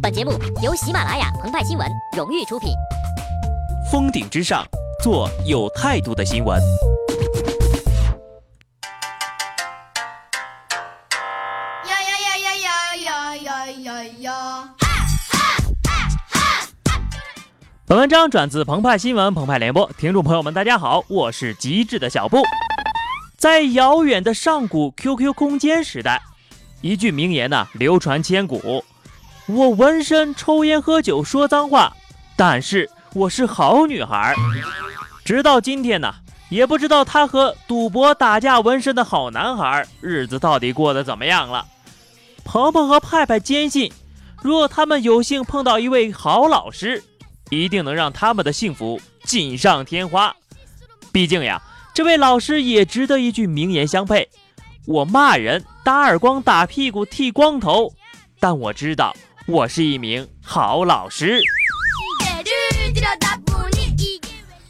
本节目由喜马拉雅澎湃新闻荣誉出品。峰顶之上，做有态度的新闻。呀呀呀呀呀呀呀呀呀！本文章转自澎湃新闻澎湃联播，听众朋友们，大家好，我是极致的小布。在遥远的上古 QQ 空间时代，一句名言呢流传千古：我纹身、抽烟、喝酒、说脏话，但是我是好女孩。直到今天呢，也不知道他和赌博、打架、纹身的好男孩日子到底过得怎么样了。鹏鹏和派派坚信，若他们有幸碰到一位好老师。一定能让他们的幸福锦上添花。毕竟呀，这位老师也值得一句名言相配：我骂人、打耳光、打屁股、剃光头，但我知道我是一名好老师。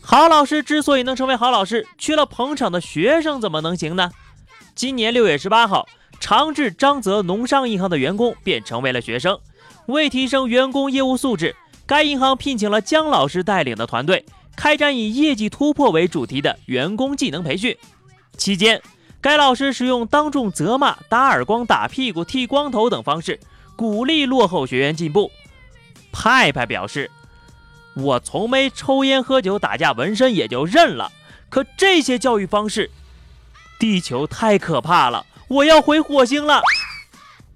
好老师之所以能成为好老师，缺了捧场的学生怎么能行呢？今年六月十八号，长治张泽农商银行的员工便成为了学生。为提升员工业务素质。该银行聘请了姜老师带领的团队，开展以业绩突破为主题的员工技能培训。期间，该老师使用当众责骂、打耳光、打屁股、剃光头等方式，鼓励落后学员进步。派派表示：“我从没抽烟、喝酒、打架、纹身，也就认了。可这些教育方式，地球太可怕了，我要回火星了。”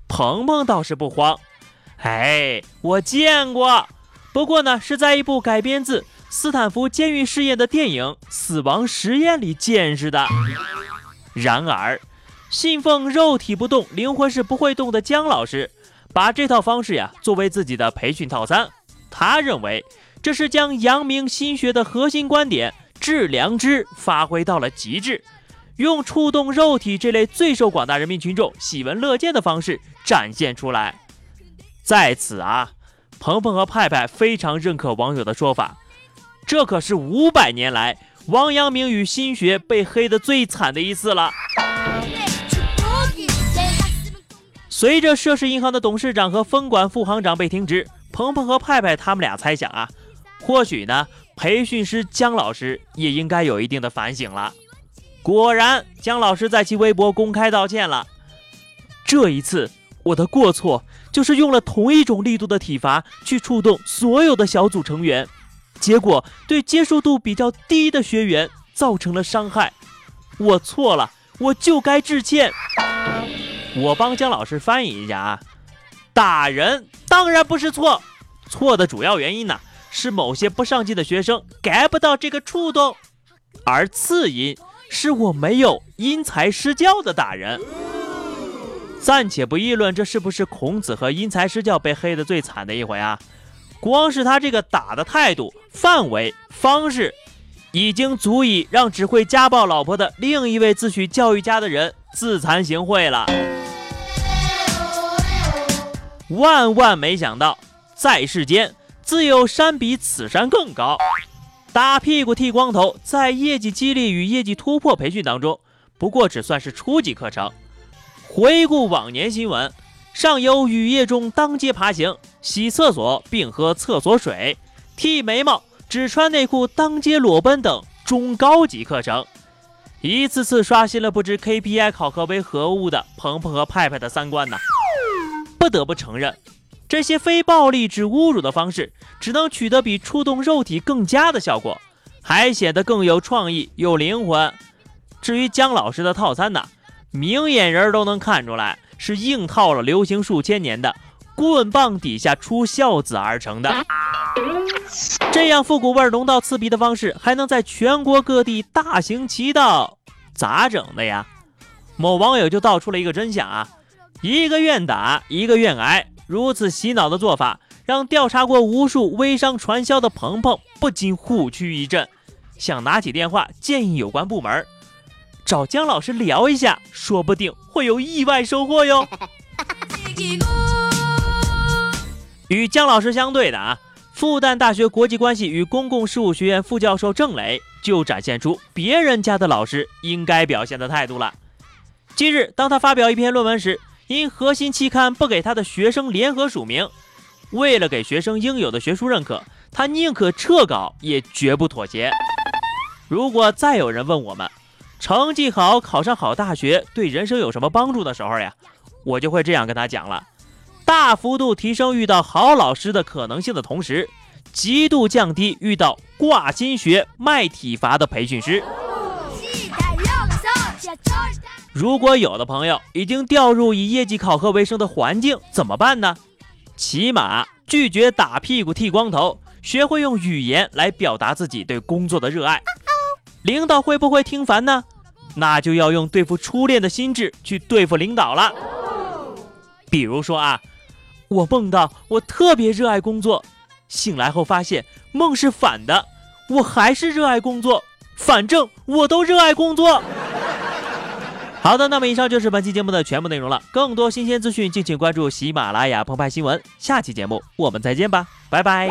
鹏鹏倒是不慌：“哎，我见过。”不过呢，是在一部改编自斯坦福监狱试验的电影《死亡实验》里见识的。然而，信奉肉体不动，灵魂是不会动的姜老师，把这套方式呀作为自己的培训套餐。他认为，这是将阳明心学的核心观点“致良知”发挥到了极致，用触动肉体这类最受广大人民群众喜闻乐见的方式展现出来。在此啊。鹏鹏和派派非常认可网友的说法，这可是五百年来王阳明与心学被黑的最惨的一次了。随着涉事银行的董事长和分管副行长被停职，鹏鹏和派派他们俩猜想啊，或许呢，培训师姜老师也应该有一定的反省了。果然，姜老师在其微博公开道歉了。这一次，我的过错。就是用了同一种力度的体罚去触动所有的小组成员，结果对接受度比较低的学员造成了伤害。我错了，我就该致歉。我帮姜老师翻译一下啊，打人当然不是错，错的主要原因呢是某些不上进的学生 get 不到这个触动，而次因是我没有因材施教的打人。暂且不议论这是不是孔子和因材施教被黑的最惨的一回啊，光是他这个打的态度、范围、方式，已经足以让只会家暴老婆的另一位自诩教育家的人自惭形秽了。万万没想到，在世间自有山比此山更高。打屁股、剃光头，在业绩激励与业绩突破培训当中，不过只算是初级课程。回顾往年新闻，上有雨夜中当街爬行、洗厕所并喝厕所水、剃眉毛、只穿内裤当街裸奔等中高级课程，一次次刷新了不知 KPI 考核为何物的鹏鹏和派派的三观呐！不得不承认，这些非暴力之侮辱的方式，只能取得比触动肉体更佳的效果，还显得更有创意、有灵魂。至于姜老师的套餐呢？明眼人都能看出来，是硬套了流行数千年的棍棒底下出孝子而成的。这样复古味浓到刺鼻的方式，还能在全国各地大行其道，咋整的呀？某网友就道出了一个真相啊，一个愿打，一个愿挨，如此洗脑的做法，让调查过无数微商传销的鹏鹏不禁虎躯一震，想拿起电话建议有关部门。找姜老师聊一下，说不定会有意外收获哟。与姜老师相对的啊，复旦大学国际关系与公共事务学院副教授郑磊就展现出别人家的老师应该表现的态度了。近日，当他发表一篇论文时，因核心期刊不给他的学生联合署名。为了给学生应有的学术认可，他宁可撤稿也绝不妥协。如果再有人问我们，成绩好、考上好大学对人生有什么帮助的时候呀，我就会这样跟他讲了：大幅度提升遇到好老师的可能性的同时，极度降低遇到挂心学、卖体罚的培训师。如果有的朋友已经掉入以业绩考核为生的环境，怎么办呢？起码拒绝打屁股剃光头，学会用语言来表达自己对工作的热爱。领导会不会听烦呢？那就要用对付初恋的心智去对付领导了。比如说啊，我梦到我特别热爱工作，醒来后发现梦是反的，我还是热爱工作，反正我都热爱工作。好的，那么以上就是本期节目的全部内容了。更多新鲜资讯，敬请关注喜马拉雅澎湃新闻。下期节目我们再见吧，拜拜。